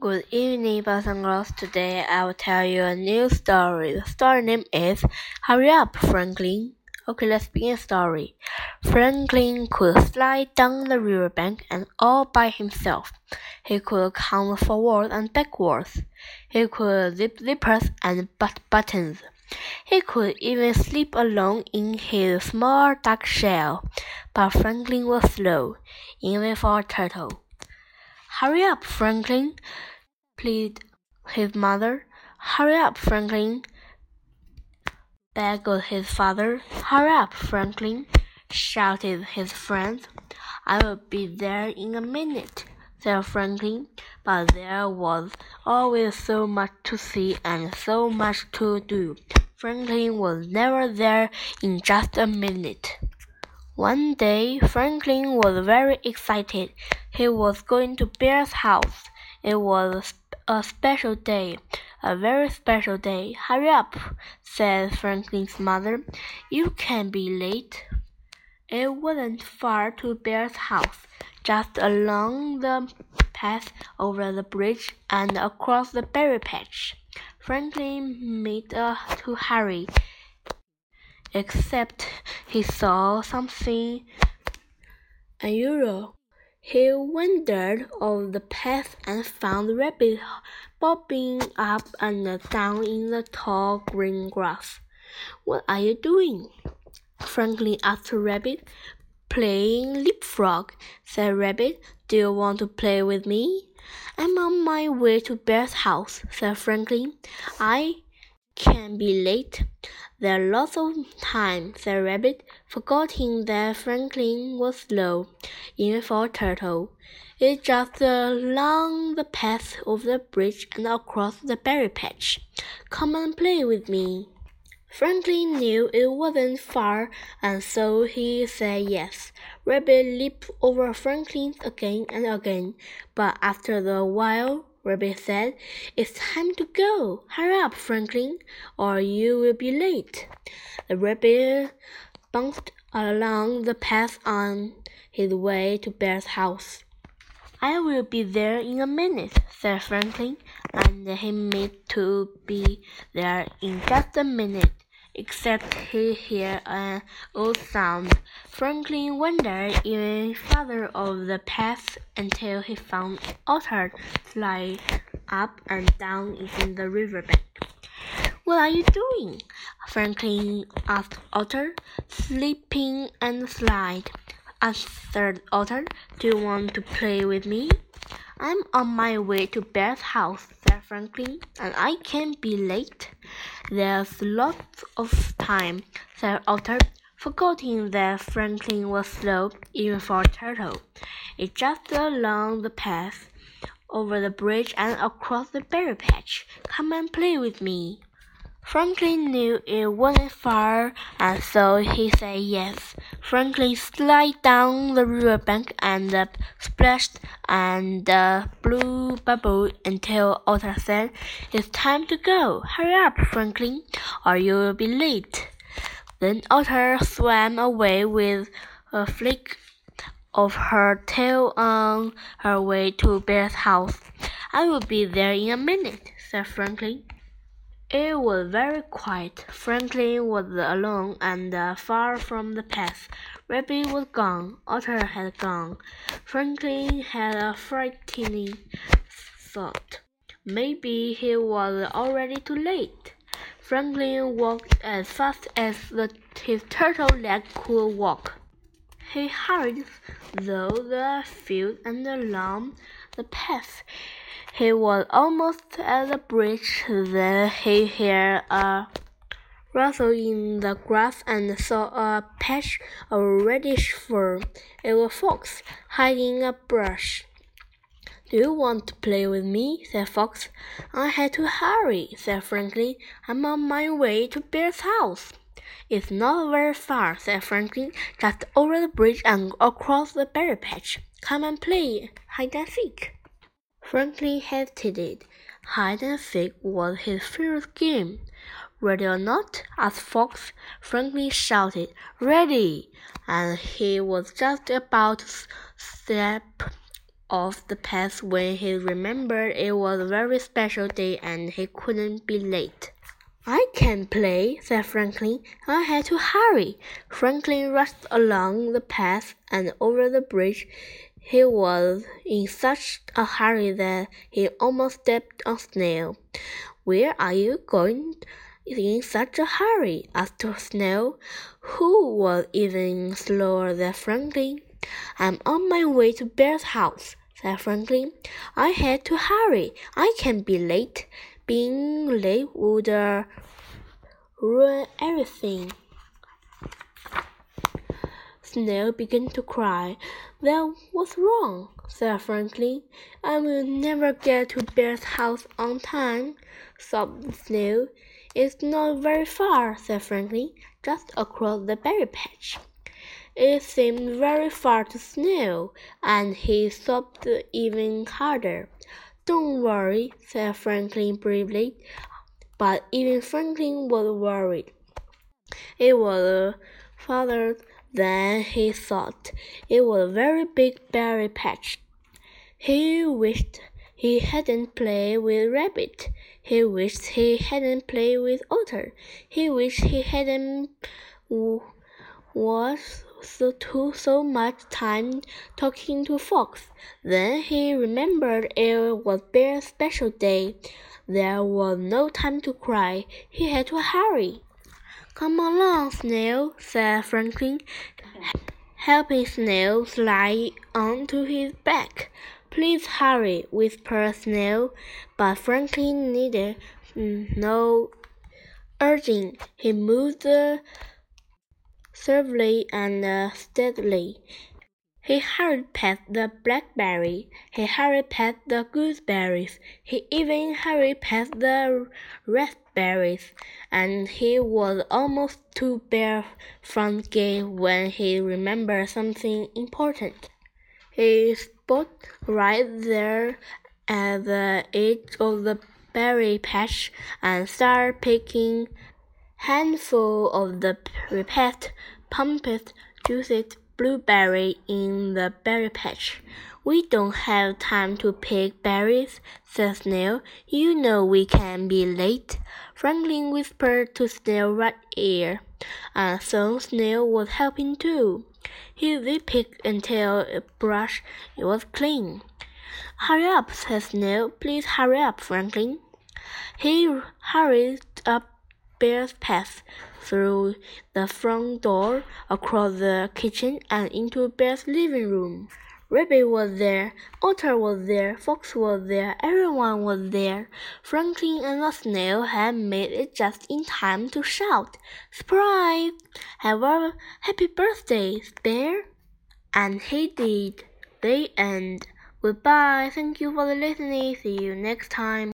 Good evening, boys and girls. Today I will tell you a new story. The story name is Hurry Up, Franklin. Okay, let's begin the story. Franklin could slide down the riverbank and all by himself. He could count forward and backwards. He could zip zippers and but buttons. He could even sleep alone in his small dark shell. But Franklin was slow, even for a turtle. Hurry up, Franklin, pleaded his mother. Hurry up, Franklin, begged his father. Hurry up, Franklin, shouted his friends. I will be there in a minute, said Franklin, but there was always so much to see and so much to do. Franklin was never there in just a minute. One day, Franklin was very excited. He was going to Bear's house. It was a special day, a very special day. Hurry up, said Franklin's mother. You can be late. It wasn't far to Bear's house, just along the path over the bridge and across the berry patch. Franklin made uh, to hurry except he saw something unusual. He wandered over the path and found Rabbit bobbing up and down in the tall green grass. What are you doing? Franklin asked Rabbit. Playing leapfrog, said Rabbit. Do you want to play with me? I'm on my way to Bear's house, said Franklin. I can be late. There's lots of time, said Rabbit, forgetting that Franklin was slow, even for a turtle. It's just along the path over the bridge and across the berry patch. Come and play with me. Franklin knew it wasn't far, and so he said yes. Rabbit leaped over Franklin again and again, but after a while, Rabbit said, It's time to go. Hurry up, Franklin, or you will be late. The rabbit bounced along the path on his way to Bear's house. I will be there in a minute, said Franklin, and he meant to be there in just a minute except he heard an odd sound. Franklin wandered even farther over the path until he found Otter slide up and down in the riverbank. What are you doing? Franklin asked Otter. Sleeping and slide, answered Otter. Do you want to play with me? I'm on my way to Bear's house, said Franklin, and I can't be late. There's lots of time, said Otter, forgetting that Franklin was slow even for a turtle. It's just along the path, over the bridge and across the berry patch. Come and play with me. Franklin knew it wasn't far, and so he said yes. Franklin slid down the riverbank and uh, splashed and uh, blew bubble until Otter said, It's time to go. Hurry up, Franklin, or you'll be late. Then Otter swam away with a flick of her tail on her way to Bear's house. I will be there in a minute, said Franklin. It was very quiet. Franklin was alone and uh, far from the path. Rabbit was gone. Otter had gone. Franklin had a frightening thought. Maybe he was already too late. Franklin walked as fast as the, his turtle leg could walk. He hurried through the field and along the path. He was almost at the bridge. Then he heard a rustle in the grass and saw a patch of reddish fur. It was Fox hiding in a brush. Do you want to play with me? said Fox. I had to hurry, said Franklin. I'm on my way to Bear's house. It's not very far, said Franklin, just over the bridge and across the berry patch. Come and play hide and seek. Franklin hesitated. Hide and seek was his favorite game. Ready or not? asked Fox. Franklin shouted, Ready! And he was just about to step off the path when he remembered it was a very special day and he couldn't be late. I can't play, said Franklin. I had to hurry. Franklin rushed along the path and over the bridge. He was in such a hurry that he almost stepped on Snail. Where are you going in such a hurry? asked Snail, who was even slower than Franklin. I'm on my way to Bear's house, said Franklin. I had to hurry. I can't be late. Being late would ruin everything. Snail began to cry. "Well, what's wrong? said Franklin. I will never get to Bear's house on time, sobbed Snail. It's not very far, said Franklin, just across the berry patch. It seemed very far to Snail, and he sobbed even harder. Don't worry, said Franklin bravely. But even Franklin was worried. It was uh, farther than he thought. It was a very big berry patch. He wished he hadn't played with Rabbit. He wished he hadn't played with Otter. He wished he hadn't was so too so much time talking to Fox. Then he remembered it was Bear's special day. There was no time to cry. He had to hurry. Come along, Snail, said Franklin, helping Snail slide onto his back. Please hurry, whispered Snail, but Franklin needed no urging. He moved suavely and uh, steadily. He hurried past the blackberry. He hurried past the gooseberries. He even hurried past the raspberries. And he was almost to Bear's front gate when he remembered something important. He stopped right there at the edge of the berry patch and started picking handful of the ripe, pumped, juicy blueberry in the berry patch. We don't have time to pick berries, said Snail. You know we can be late. Franklin whispered to Snail right ear, and uh, so Snail was helping too. He picked until a brush was clean. Hurry up, said Snail. Please hurry up, Franklin. He hurried up Bear's path through the front door, across the kitchen, and into Bear's living room. Rabbit was there, Otter was there, Fox was there, everyone was there. Franklin and the snail had made it just in time to shout, Surprise! Have a happy birthday, Bear! And he did. The end. Goodbye. Thank you for listening. See you next time.